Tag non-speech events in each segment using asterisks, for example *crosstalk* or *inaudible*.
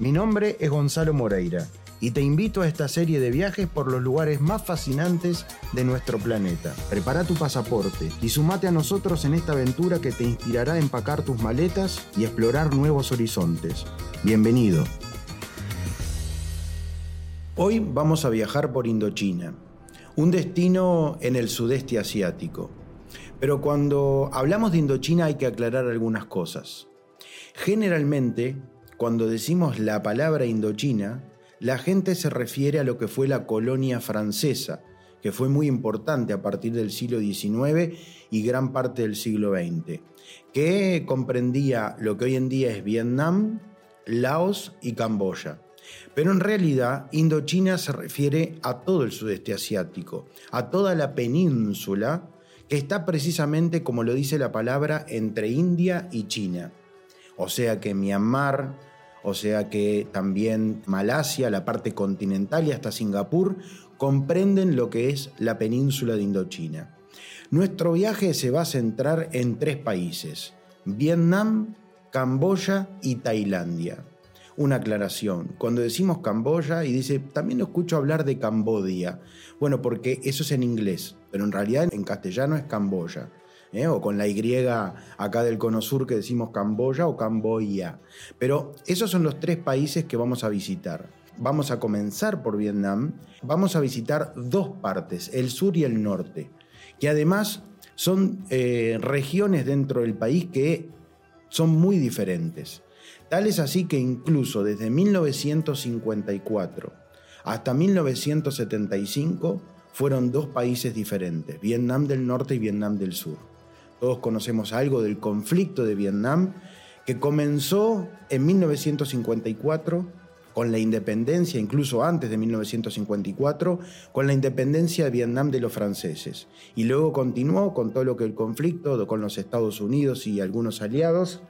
Mi nombre es Gonzalo Moreira y te invito a esta serie de viajes por los lugares más fascinantes de nuestro planeta. Prepara tu pasaporte y sumate a nosotros en esta aventura que te inspirará a empacar tus maletas y explorar nuevos horizontes. Bienvenido. Hoy vamos a viajar por Indochina, un destino en el sudeste asiático. Pero cuando hablamos de Indochina hay que aclarar algunas cosas. Generalmente cuando decimos la palabra Indochina, la gente se refiere a lo que fue la colonia francesa, que fue muy importante a partir del siglo XIX y gran parte del siglo XX, que comprendía lo que hoy en día es Vietnam, Laos y Camboya. Pero en realidad Indochina se refiere a todo el sudeste asiático, a toda la península que está precisamente, como lo dice la palabra, entre India y China. O sea que Myanmar, o sea que también Malasia, la parte continental y hasta Singapur comprenden lo que es la península de Indochina. Nuestro viaje se va a centrar en tres países, Vietnam, Camboya y Tailandia. Una aclaración, cuando decimos Camboya y dice, también escucho hablar de Cambodia, bueno, porque eso es en inglés, pero en realidad en castellano es Camboya. ¿Eh? o con la Y acá del cono sur que decimos Camboya o Camboya. Pero esos son los tres países que vamos a visitar. Vamos a comenzar por Vietnam. Vamos a visitar dos partes, el sur y el norte, que además son eh, regiones dentro del país que son muy diferentes. Tal es así que incluso desde 1954 hasta 1975 fueron dos países diferentes, Vietnam del Norte y Vietnam del Sur. Todos conocemos algo del conflicto de Vietnam, que comenzó en 1954 con la independencia, incluso antes de 1954, con la independencia de Vietnam de los franceses. Y luego continuó con todo lo que el conflicto con los Estados Unidos y algunos aliados,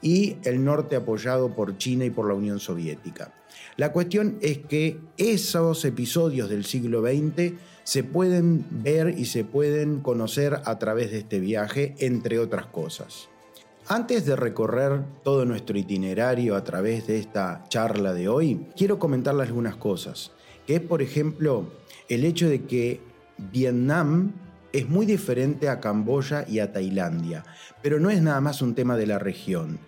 y el norte apoyado por China y por la Unión Soviética. La cuestión es que esos episodios del siglo XX se pueden ver y se pueden conocer a través de este viaje, entre otras cosas. Antes de recorrer todo nuestro itinerario a través de esta charla de hoy, quiero comentarles algunas cosas, que es por ejemplo el hecho de que Vietnam es muy diferente a Camboya y a Tailandia, pero no es nada más un tema de la región.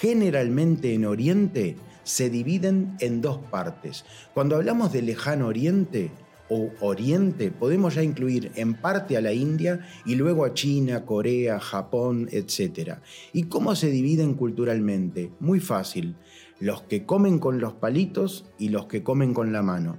Generalmente en Oriente se dividen en dos partes. Cuando hablamos de lejano Oriente, o Oriente podemos ya incluir en parte a la India y luego a China, Corea, Japón, etc. ¿Y cómo se dividen culturalmente? Muy fácil. Los que comen con los palitos y los que comen con la mano.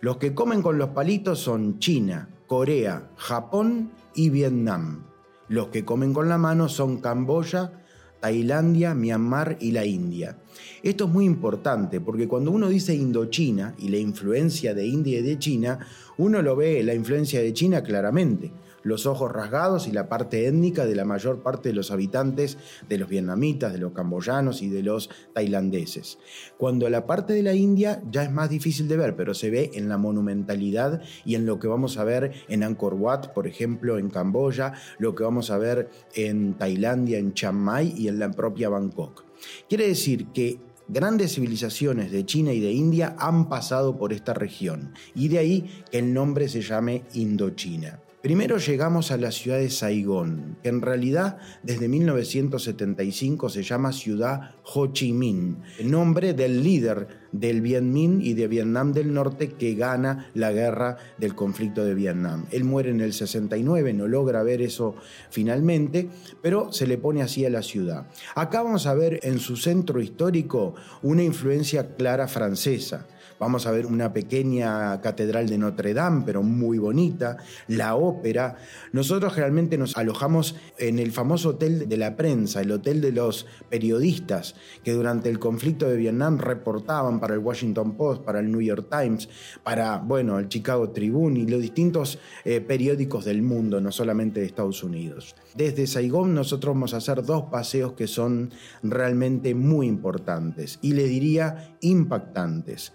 Los que comen con los palitos son China, Corea, Japón y Vietnam. Los que comen con la mano son Camboya, Tailandia, Myanmar y la India. Esto es muy importante porque cuando uno dice Indochina y la influencia de India y de China, uno lo ve la influencia de China claramente los ojos rasgados y la parte étnica de la mayor parte de los habitantes de los vietnamitas, de los camboyanos y de los tailandeses. Cuando la parte de la India ya es más difícil de ver, pero se ve en la monumentalidad y en lo que vamos a ver en Angkor Wat, por ejemplo, en Camboya, lo que vamos a ver en Tailandia, en Chiang Mai y en la propia Bangkok. Quiere decir que grandes civilizaciones de China y de India han pasado por esta región y de ahí que el nombre se llame Indochina. Primero llegamos a la ciudad de Saigón, que en realidad desde 1975 se llama ciudad Ho Chi Minh, el nombre del líder del Vietnam y de Vietnam del Norte que gana la guerra del conflicto de Vietnam. Él muere en el 69, no logra ver eso finalmente, pero se le pone así a la ciudad. Acá vamos a ver en su centro histórico una influencia clara francesa. Vamos a ver una pequeña catedral de Notre Dame, pero muy bonita, la ópera. Nosotros generalmente nos alojamos en el famoso hotel de la prensa, el hotel de los periodistas, que durante el conflicto de Vietnam reportaban para el Washington Post, para el New York Times, para, bueno, el Chicago Tribune y los distintos eh, periódicos del mundo, no solamente de Estados Unidos. Desde Saigón nosotros vamos a hacer dos paseos que son realmente muy importantes y le diría impactantes.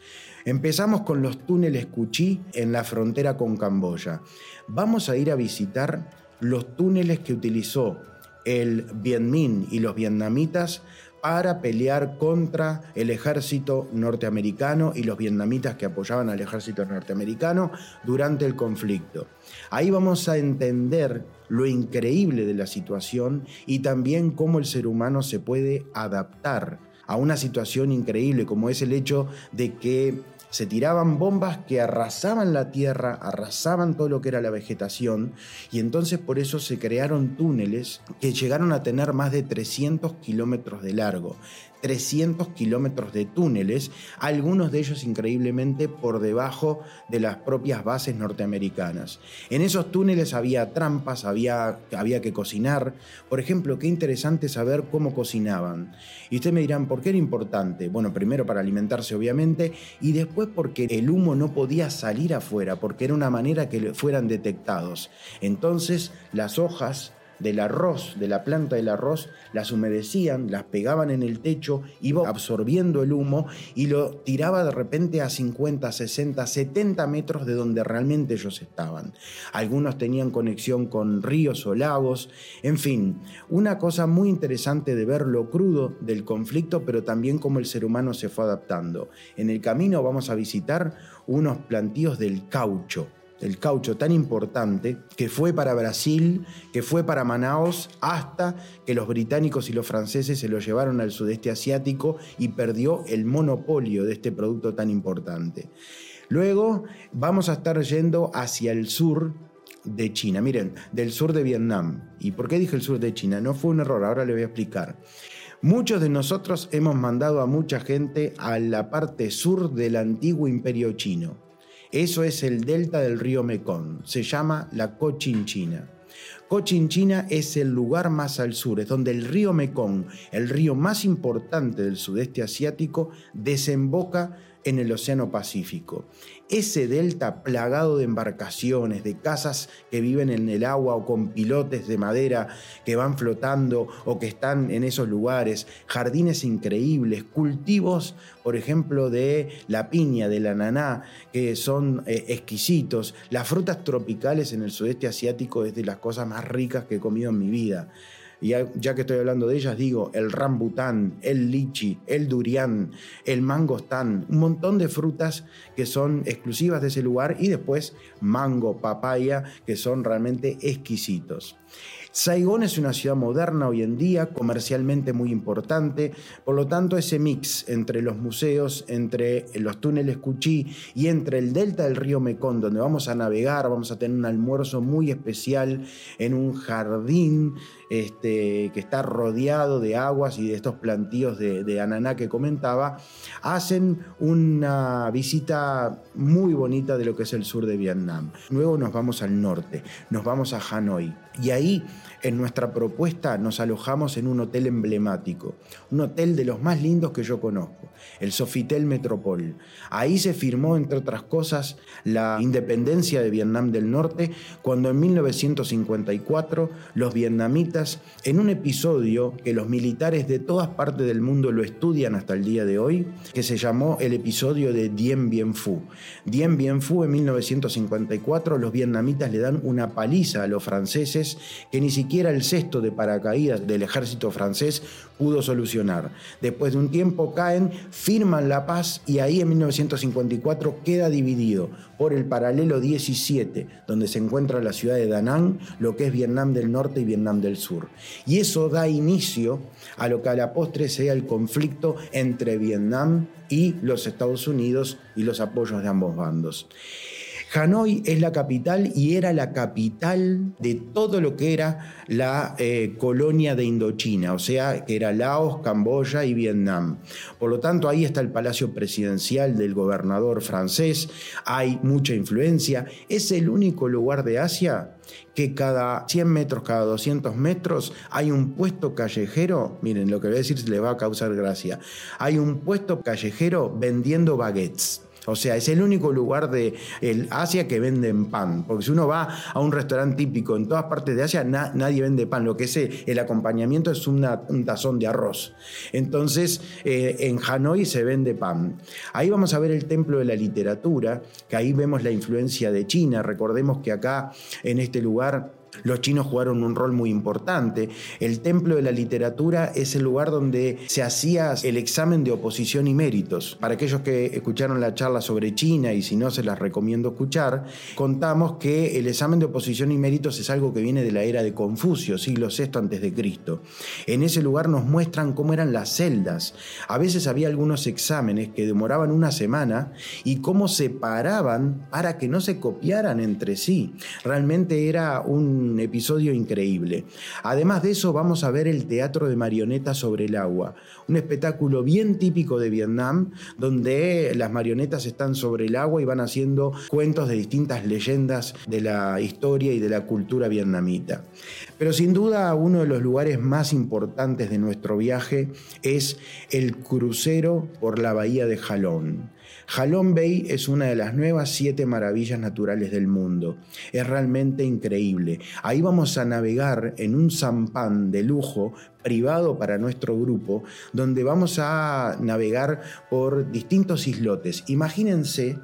Empezamos con los túneles Cuchí en la frontera con Camboya. Vamos a ir a visitar los túneles que utilizó el Viet Minh y los vietnamitas para pelear contra el ejército norteamericano y los vietnamitas que apoyaban al ejército norteamericano durante el conflicto. Ahí vamos a entender lo increíble de la situación y también cómo el ser humano se puede adaptar a una situación increíble como es el hecho de que se tiraban bombas que arrasaban la tierra, arrasaban todo lo que era la vegetación, y entonces por eso se crearon túneles que llegaron a tener más de 300 kilómetros de largo. 300 kilómetros de túneles, algunos de ellos increíblemente por debajo de las propias bases norteamericanas. En esos túneles había trampas, había, había que cocinar. Por ejemplo, qué interesante saber cómo cocinaban. Y ustedes me dirán, ¿por qué era importante? Bueno, primero para alimentarse obviamente, y después porque el humo no podía salir afuera, porque era una manera que fueran detectados. Entonces las hojas del arroz, de la planta del arroz, las humedecían, las pegaban en el techo, iba absorbiendo el humo y lo tiraba de repente a 50, 60, 70 metros de donde realmente ellos estaban. Algunos tenían conexión con ríos o lagos, en fin, una cosa muy interesante de ver lo crudo del conflicto, pero también cómo el ser humano se fue adaptando. En el camino vamos a visitar unos plantíos del caucho el caucho tan importante que fue para Brasil, que fue para Manaos, hasta que los británicos y los franceses se lo llevaron al sudeste asiático y perdió el monopolio de este producto tan importante. Luego vamos a estar yendo hacia el sur de China, miren, del sur de Vietnam. ¿Y por qué dije el sur de China? No fue un error, ahora le voy a explicar. Muchos de nosotros hemos mandado a mucha gente a la parte sur del antiguo imperio chino eso es el delta del río Mekong. Se llama la Cochinchina. Cochinchina es el lugar más al sur, es donde el río Mekong, el río más importante del sudeste asiático, desemboca en el Océano Pacífico. Ese delta plagado de embarcaciones, de casas que viven en el agua o con pilotes de madera que van flotando o que están en esos lugares, jardines increíbles, cultivos, por ejemplo, de la piña, de la naná, que son eh, exquisitos. Las frutas tropicales en el sudeste asiático es de las cosas más ricas que he comido en mi vida. Y ya, que estoy hablando de ellas, digo el rambután, el lichi, el durián, el mangostán, un montón de frutas que son exclusivas de ese lugar y después mango, papaya, que son realmente exquisitos. Saigón es una ciudad moderna hoy en día, comercialmente muy importante, por lo tanto ese mix entre los museos, entre los túneles Cuchí y entre el delta del río Mekong, donde vamos a navegar, vamos a tener un almuerzo muy especial en un jardín este, que está rodeado de aguas y de estos plantíos de, de ananá que comentaba, hacen una visita muy bonita de lo que es el sur de Vietnam. Luego nos vamos al norte, nos vamos a Hanoi y ahí en nuestra propuesta nos alojamos en un hotel emblemático, un hotel de los más lindos que yo conozco, el Sofitel Metropol. Ahí se firmó, entre otras cosas, la independencia de Vietnam del Norte, cuando en 1954 los vietnamitas, en un episodio que los militares de todas partes del mundo lo estudian hasta el día de hoy, que se llamó el episodio de Dien Bien Phu. Dien Bien Phu en 1954 los vietnamitas le dan una paliza a los franceses que ni siquiera el cesto de paracaídas del ejército francés pudo solucionar. Después de un tiempo caen, firman la paz y ahí en 1954 queda dividido por el paralelo 17, donde se encuentra la ciudad de Da Nang, lo que es Vietnam del Norte y Vietnam del Sur. Y eso da inicio a lo que a la postre sea el conflicto entre Vietnam y los Estados Unidos y los apoyos de ambos bandos. Hanoi es la capital y era la capital de todo lo que era la eh, colonia de Indochina, o sea, que era Laos, Camboya y Vietnam. Por lo tanto, ahí está el palacio presidencial del gobernador francés, hay mucha influencia, es el único lugar de Asia que cada 100 metros, cada 200 metros hay un puesto callejero, miren lo que voy a decir le va a causar gracia, hay un puesto callejero vendiendo baguettes. O sea, es el único lugar de Asia que venden pan. Porque si uno va a un restaurante típico en todas partes de Asia, nadie vende pan. Lo que es el acompañamiento es un tazón de arroz. Entonces, eh, en Hanoi se vende pan. Ahí vamos a ver el templo de la literatura, que ahí vemos la influencia de China. Recordemos que acá, en este lugar, los chinos jugaron un rol muy importante. El templo de la literatura es el lugar donde se hacía el examen de oposición y méritos. Para aquellos que escucharon la charla sobre China y si no se las recomiendo escuchar, contamos que el examen de oposición y méritos es algo que viene de la era de Confucio, siglo VI antes de Cristo. En ese lugar nos muestran cómo eran las celdas. A veces había algunos exámenes que demoraban una semana y cómo se paraban para que no se copiaran entre sí. Realmente era un episodio increíble. Además de eso, vamos a ver el teatro de marionetas sobre el agua, un espectáculo bien típico de Vietnam, donde las marionetas están sobre el agua y van haciendo cuentos de distintas leyendas de la historia y de la cultura vietnamita. Pero sin duda uno de los lugares más importantes de nuestro viaje es el crucero por la bahía de Jalón. Halong Bay es una de las nuevas siete maravillas naturales del mundo. Es realmente increíble. Ahí vamos a navegar en un sampan de lujo privado para nuestro grupo, donde vamos a navegar por distintos islotes. Imagínense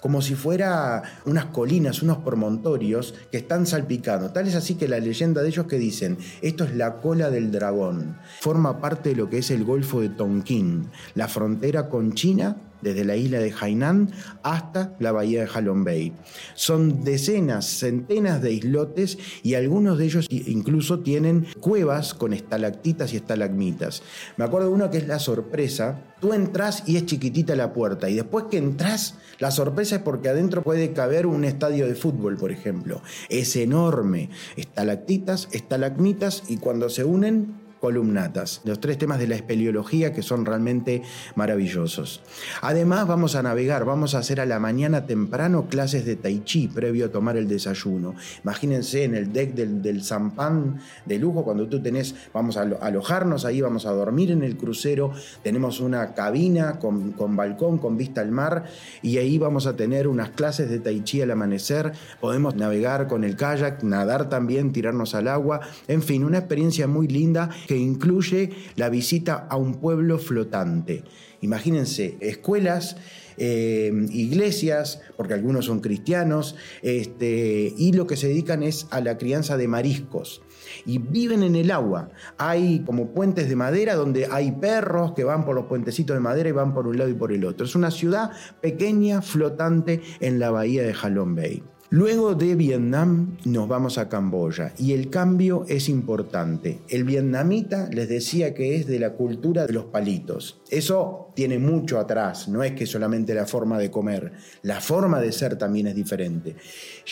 como si fuera unas colinas, unos promontorios que están salpicando. Tal es así que la leyenda de ellos que dicen, esto es la cola del dragón, forma parte de lo que es el Golfo de Tonkin, la frontera con China desde la isla de Hainan hasta la bahía de Halong Bay. Son decenas, centenas de islotes y algunos de ellos incluso tienen cuevas con estalactitas y estalagmitas. Me acuerdo de uno que es la sorpresa. Tú entras y es chiquitita la puerta y después que entras, la sorpresa es porque adentro puede caber un estadio de fútbol, por ejemplo. Es enorme. Estalactitas, estalagmitas y cuando se unen columnatas, los tres temas de la espeleología que son realmente maravillosos. Además vamos a navegar, vamos a hacer a la mañana temprano clases de tai chi previo a tomar el desayuno. Imagínense en el deck del, del sampan de lujo, cuando tú tenés, vamos a alojarnos ahí, vamos a dormir en el crucero, tenemos una cabina con, con balcón, con vista al mar, y ahí vamos a tener unas clases de tai chi al amanecer, podemos navegar con el kayak, nadar también, tirarnos al agua, en fin, una experiencia muy linda incluye la visita a un pueblo flotante. Imagínense, escuelas, eh, iglesias, porque algunos son cristianos, este, y lo que se dedican es a la crianza de mariscos. Y viven en el agua. Hay como puentes de madera donde hay perros que van por los puentecitos de madera y van por un lado y por el otro. Es una ciudad pequeña, flotante en la bahía de Halong Bay. Luego de Vietnam nos vamos a Camboya y el cambio es importante. El vietnamita les decía que es de la cultura de los palitos. Eso tiene mucho atrás, no es que solamente la forma de comer, la forma de ser también es diferente.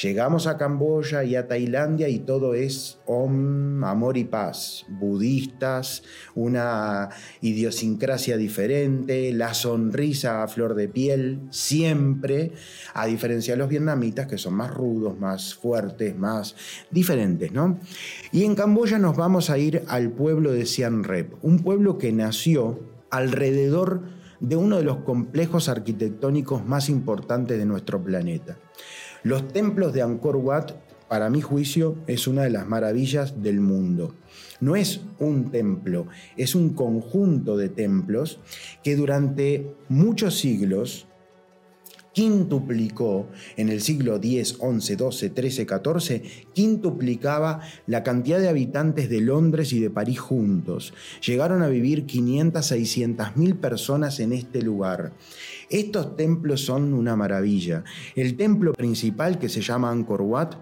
Llegamos a Camboya y a Tailandia y todo es om, amor y paz, budistas, una idiosincrasia diferente, la sonrisa a flor de piel, siempre, a diferencia de los vietnamitas que son más rudos, más fuertes, más diferentes, ¿no? Y en Camboya nos vamos a ir al pueblo de Siem Reap, un pueblo que nació alrededor de uno de los complejos arquitectónicos más importantes de nuestro planeta. Los templos de Angkor Wat, para mi juicio, es una de las maravillas del mundo. No es un templo, es un conjunto de templos que durante muchos siglos quintuplicó en el siglo X, XI, XII, XIII, XIV, quintuplicaba la cantidad de habitantes de Londres y de París juntos. Llegaron a vivir 500, 600 mil personas en este lugar. Estos templos son una maravilla. El templo principal, que se llama Angkor Wat,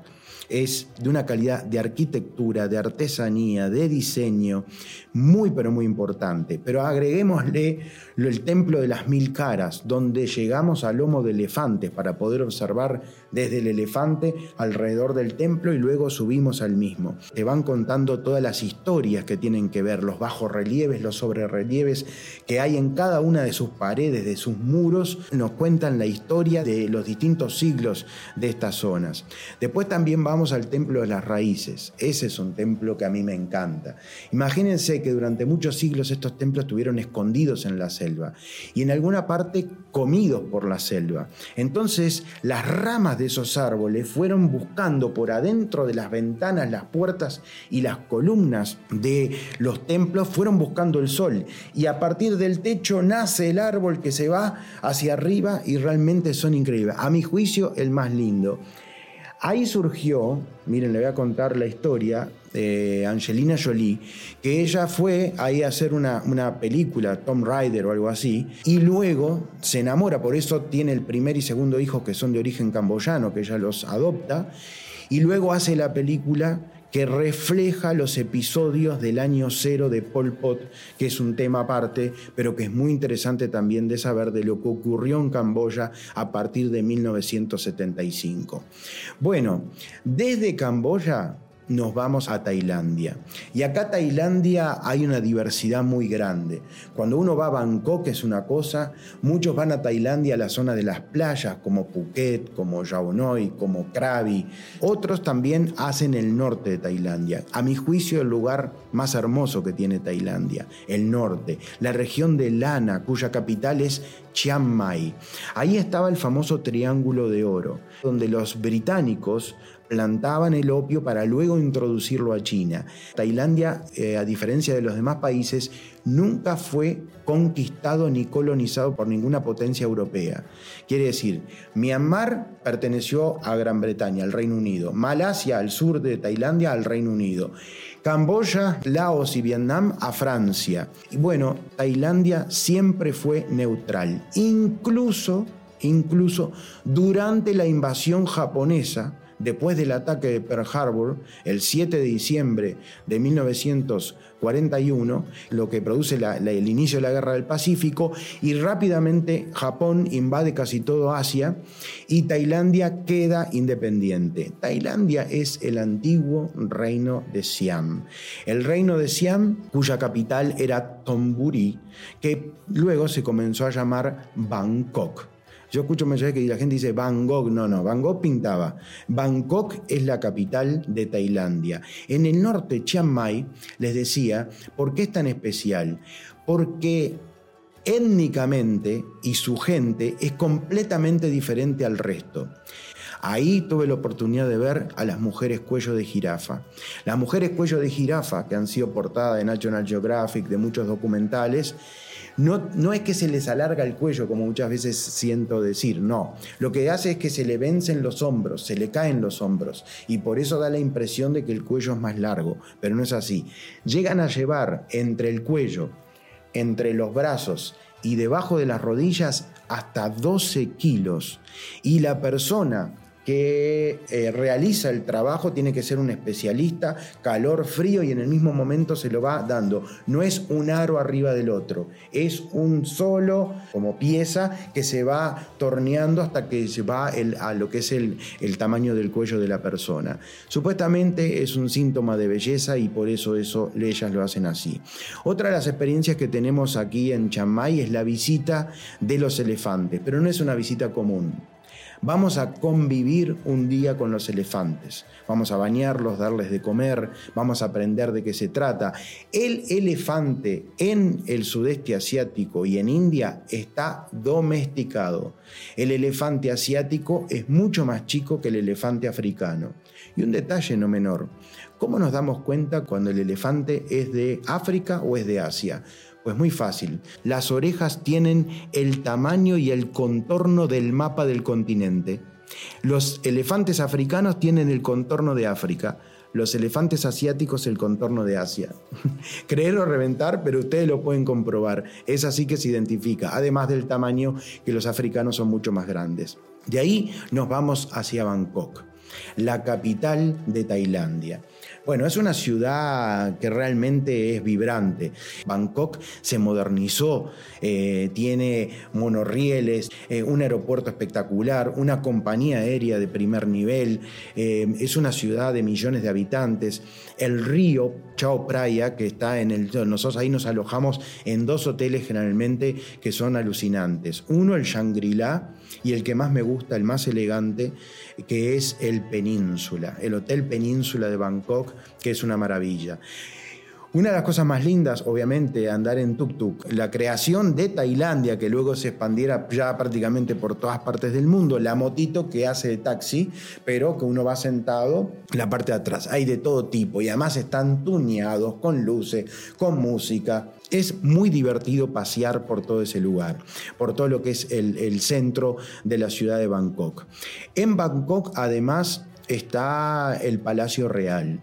es de una calidad de arquitectura, de artesanía, de diseño, muy pero muy importante. Pero agreguémosle el templo de las mil caras, donde llegamos al lomo de elefantes para poder observar desde el elefante alrededor del templo y luego subimos al mismo. Te van contando todas las historias que tienen que ver, los bajos relieves, los sobrerelieves que hay en cada una de sus paredes, de sus muros, nos cuentan la historia de los distintos siglos de estas zonas. Después también vamos al templo de las raíces. Ese es un templo que a mí me encanta. Imagínense que durante muchos siglos estos templos estuvieron escondidos en la selva y en alguna parte comidos por la selva. Entonces las ramas de esos árboles fueron buscando por adentro de las ventanas, las puertas y las columnas de los templos, fueron buscando el sol y a partir del techo nace el árbol que se va hacia arriba y realmente son increíbles. A mi juicio el más lindo. Ahí surgió, miren, le voy a contar la historia de Angelina Jolie, que ella fue ahí a hacer una, una película, Tom Rider o algo así, y luego se enamora, por eso tiene el primer y segundo hijo que son de origen camboyano, que ella los adopta, y luego hace la película que refleja los episodios del año cero de Pol Pot, que es un tema aparte, pero que es muy interesante también de saber de lo que ocurrió en Camboya a partir de 1975. Bueno, desde Camboya nos vamos a Tailandia. Y acá Tailandia hay una diversidad muy grande. Cuando uno va a Bangkok es una cosa, muchos van a Tailandia a la zona de las playas como Phuket, como Noi, como Krabi. Otros también hacen el norte de Tailandia. A mi juicio el lugar más hermoso que tiene Tailandia, el norte, la región de Lana, cuya capital es Chiang Mai. Ahí estaba el famoso Triángulo de Oro, donde los británicos plantaban el opio para luego introducirlo a China. Tailandia, eh, a diferencia de los demás países, nunca fue conquistado ni colonizado por ninguna potencia europea. Quiere decir, Myanmar perteneció a Gran Bretaña, al Reino Unido, Malasia, al sur de Tailandia, al Reino Unido, Camboya, Laos y Vietnam a Francia. Y bueno, Tailandia siempre fue neutral, incluso, incluso durante la invasión japonesa después del ataque de Pearl Harbor, el 7 de diciembre de 1941, lo que produce el inicio de la Guerra del Pacífico, y rápidamente Japón invade casi todo Asia y Tailandia queda independiente. Tailandia es el antiguo reino de Siam. El reino de Siam, cuya capital era Thonburi, que luego se comenzó a llamar Bangkok. Yo escucho mensajes que la gente dice Bangkok. No, no, Bangkok pintaba. Bangkok es la capital de Tailandia. En el norte, Chiang Mai, les decía, ¿por qué es tan especial? Porque étnicamente y su gente es completamente diferente al resto. Ahí tuve la oportunidad de ver a las mujeres cuello de jirafa. Las mujeres cuello de jirafa, que han sido portadas de National Geographic, de muchos documentales, no, es que se les alarga el cuello, como muchas veces siento decir, no. Lo que hace es que se le vencen los hombros, se le caen los hombros, y por eso da la impresión de que el cuello es más largo, pero no es así. Llegan a llevar entre el cuello, entre los brazos y debajo de las rodillas hasta 12 kilos. Y la persona que eh, realiza el trabajo tiene que ser un especialista, calor, frío y en el mismo momento se lo va dando. No es un aro arriba del otro, es un solo como pieza que se va torneando hasta que se va a lo que es el, el tamaño del cuello de la persona. Supuestamente es un síntoma de belleza y por eso, eso ellas lo hacen así. Otra de las experiencias que tenemos aquí en Chiang es la visita de los elefantes, pero no es una visita común. Vamos a convivir un día con los elefantes. Vamos a bañarlos, darles de comer, vamos a aprender de qué se trata. El elefante en el sudeste asiático y en India está domesticado. El elefante asiático es mucho más chico que el elefante africano. Y un detalle no menor, ¿cómo nos damos cuenta cuando el elefante es de África o es de Asia? Pues muy fácil. Las orejas tienen el tamaño y el contorno del mapa del continente. Los elefantes africanos tienen el contorno de África. Los elefantes asiáticos el contorno de Asia. *laughs* Creer o reventar, pero ustedes lo pueden comprobar. Es así que se identifica, además del tamaño que los africanos son mucho más grandes. De ahí nos vamos hacia Bangkok. La capital de Tailandia. Bueno, es una ciudad que realmente es vibrante. Bangkok se modernizó, eh, tiene monorrieles, eh, un aeropuerto espectacular, una compañía aérea de primer nivel, eh, es una ciudad de millones de habitantes. El río Chao Phraya, que está en el... Nosotros ahí nos alojamos en dos hoteles generalmente que son alucinantes. Uno, el Shangri-La, y el que más me gusta, el más elegante, que es el Península, el Hotel Península de Bangkok, que es una maravilla. Una de las cosas más lindas, obviamente, andar en tuk-tuk, la creación de Tailandia, que luego se expandiera ya prácticamente por todas partes del mundo, la motito que hace de taxi, pero que uno va sentado en la parte de atrás. Hay de todo tipo y además están tuneados con luces, con música. Es muy divertido pasear por todo ese lugar, por todo lo que es el centro de la ciudad de Bangkok. En Bangkok, además, está el Palacio Real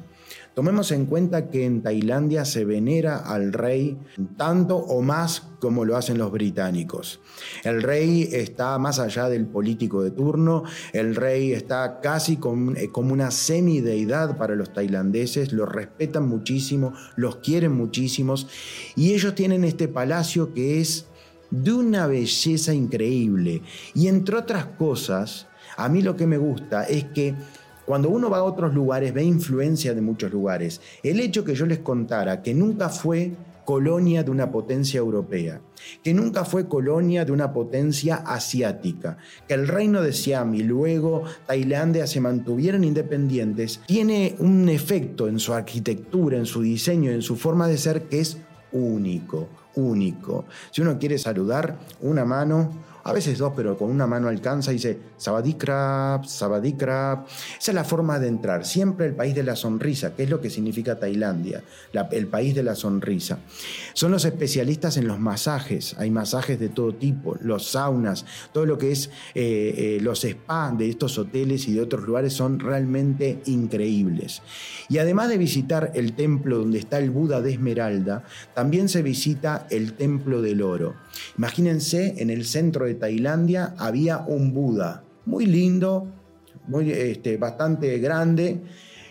Tomemos en cuenta que en Tailandia se venera al rey tanto o más como lo hacen los británicos. El rey está más allá del político de turno, el rey está casi eh, como una semideidad para los tailandeses, los respetan muchísimo, los quieren muchísimos y ellos tienen este palacio que es de una belleza increíble. Y entre otras cosas, a mí lo que me gusta es que cuando uno va a otros lugares ve influencia de muchos lugares. El hecho que yo les contara que nunca fue colonia de una potencia europea, que nunca fue colonia de una potencia asiática, que el reino de Siam y luego Tailandia se mantuvieron independientes, tiene un efecto en su arquitectura, en su diseño, en su forma de ser que es único, único. Si uno quiere saludar, una mano, a veces dos, pero con una mano alcanza y dice Sabadikrap, Sabadikrap. Esa es la forma de entrar, siempre el país de la sonrisa, que es lo que significa Tailandia, el país de la sonrisa. Son los especialistas en los masajes, hay masajes de todo tipo, los saunas, todo lo que es eh, eh, los spas de estos hoteles y de otros lugares son realmente increíbles. Y además de visitar el templo donde está el Buda de Esmeralda, también se visita el templo del oro. Imagínense en el centro de Tailandia había un Buda, muy lindo, este, bastante grande,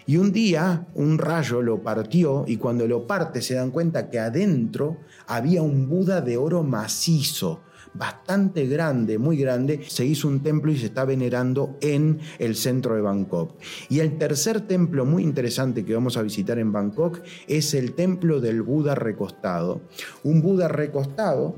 y un día un rayo lo partió y cuando lo parte se dan cuenta que adentro había un Buda de oro macizo, bastante grande, muy grande, se hizo un templo y se está venerando en el centro de Bangkok. Y el tercer templo muy interesante que vamos a visitar en Bangkok es el templo del Buda recostado. Un Buda recostado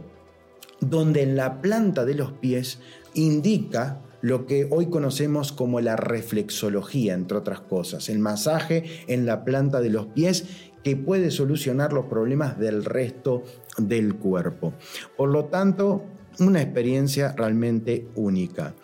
donde en la planta de los pies indica lo que hoy conocemos como la reflexología, entre otras cosas, el masaje en la planta de los pies que puede solucionar los problemas del resto del cuerpo. Por lo tanto, una experiencia realmente única.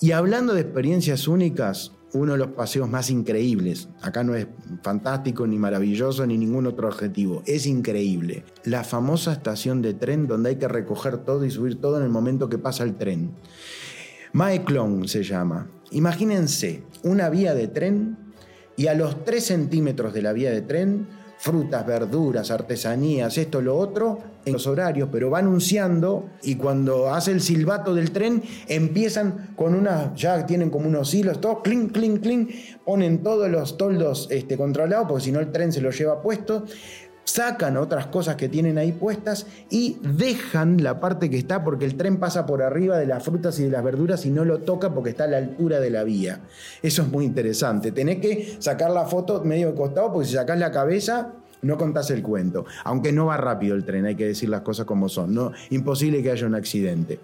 Y hablando de experiencias únicas, uno de los paseos más increíbles. Acá no es fantástico, ni maravilloso, ni ningún otro objetivo. Es increíble. La famosa estación de tren donde hay que recoger todo y subir todo en el momento que pasa el tren. Mae Klong se llama. Imagínense una vía de tren y a los 3 centímetros de la vía de tren frutas, verduras, artesanías, esto, lo otro, en los horarios, pero va anunciando y cuando hace el silbato del tren empiezan con una, ya tienen como unos hilos, todos, clink, clink, clink, ponen todos los toldos este, controlados, porque si no el tren se los lleva puesto, sacan otras cosas que tienen ahí puestas y dejan la parte que está porque el tren pasa por arriba de las frutas y de las verduras y no lo toca porque está a la altura de la vía. Eso es muy interesante. Tenés que sacar la foto medio de costado porque si sacás la cabeza no contás el cuento. Aunque no va rápido el tren, hay que decir las cosas como son. ¿no? Imposible que haya un accidente.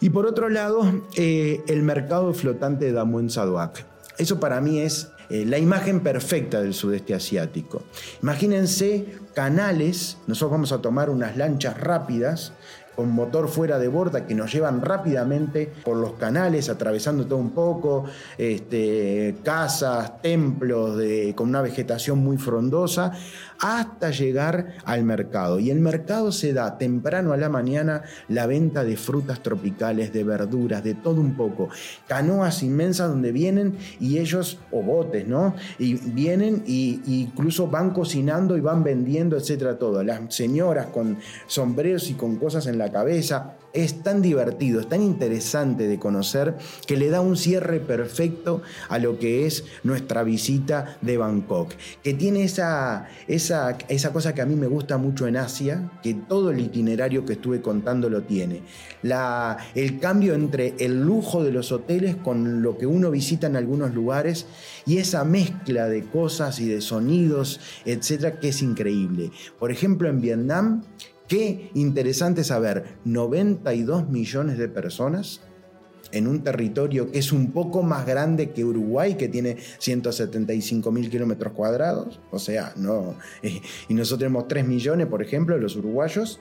Y por otro lado, eh, el mercado flotante de Damuen Saduak. Eso para mí es eh, la imagen perfecta del sudeste asiático. Imagínense canales, nosotros vamos a tomar unas lanchas rápidas con motor fuera de borda que nos llevan rápidamente por los canales, atravesando todo un poco, este, casas, templos de, con una vegetación muy frondosa, hasta llegar al mercado. Y el mercado se da temprano a la mañana la venta de frutas tropicales, de verduras, de todo un poco. Canoas inmensas donde vienen y ellos, o botes, ¿no? Y vienen y, incluso van cocinando y van vendiendo, etcétera, todo. Las señoras con sombreros y con cosas en la la cabeza. Es tan divertido, es tan interesante de conocer que le da un cierre perfecto a lo que es nuestra visita de Bangkok, que tiene esa, esa, esa cosa que a mí me gusta mucho en Asia, que todo el itinerario que estuve contando lo tiene. La, el cambio entre el lujo de los hoteles con lo que uno visita en algunos lugares y esa mezcla de cosas y de sonidos, etcétera, que es increíble. Por ejemplo, en Vietnam, qué interesante saber, 92 millones de personas en un territorio que es un poco más grande que Uruguay, que tiene 175 mil kilómetros cuadrados, o sea, no, *laughs* y nosotros tenemos 3 millones, por ejemplo, los uruguayos,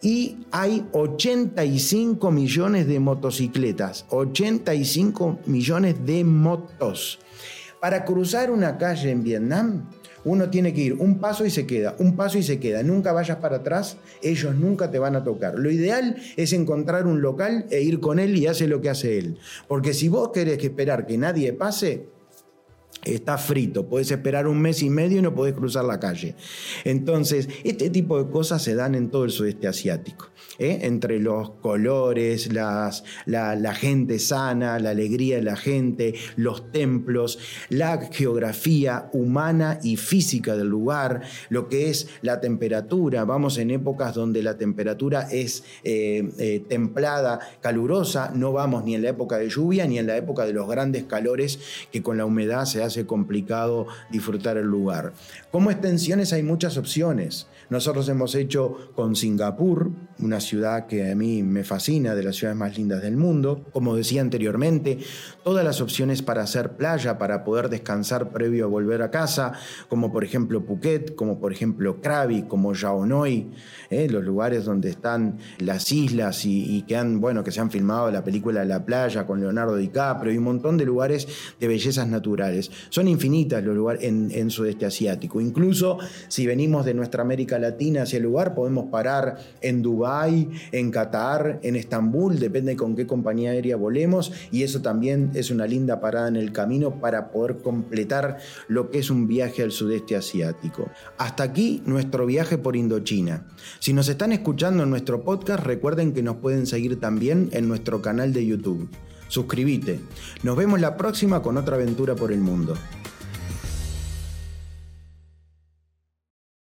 y hay 85 millones de motocicletas, 85 millones de motos. Para cruzar una calle en Vietnam, uno tiene que ir un paso y se queda, un paso y se queda. Nunca vayas para atrás, ellos nunca te van a tocar. Lo ideal es encontrar un local e ir con él y hace lo que hace él. Porque si vos querés esperar que nadie pase, está frito, puedes esperar un mes y medio y no podés cruzar la calle. Entonces, este tipo de cosas se dan en todo el sudeste asiático. ¿eh? Entre los colores, la, gente sana, la alegría de la gente, los templos, la geografía humana y física del lugar, lo que es la temperatura. Vamos en épocas donde la temperatura es eh, eh, templada, calurosa, no vamos ni en la época de lluvia ni en la época de los grandes calores que con la humedad se hace complicado disfrutar el lugar. Como extensiones hay muchas opciones. Nosotros hemos hecho con Singapur, una ciudad que a mí me fascina, de las ciudades más lindas del mundo. Como decía anteriormente, todas las opciones para hacer playa, para poder descansar previo a volver a casa, como por ejemplo Phuket, como por ejemplo Krabi, como Yao Noi, ¿eh? los lugares donde están las islas y, que, han, bueno, que se han filmado la película La playa con Leonardo DiCaprio y un montón de lugares de bellezas naturales. Son infinitas los lugares en, en sudeste asiático. Incluso si venimos de nuestra América Latina hacia el lugar, podemos parar en Dubái, en Qatar, en Estambul, depende con qué compañía aérea volemos, y eso también es una linda parada en el camino para poder completar lo que es un viaje al sudeste asiático. Hasta aquí nuestro viaje por Indochina. Si nos están escuchando en nuestro podcast, recuerden que nos pueden seguir también en nuestro canal de YouTube. Suscríbete. Nos vemos la próxima con otra aventura por el mundo.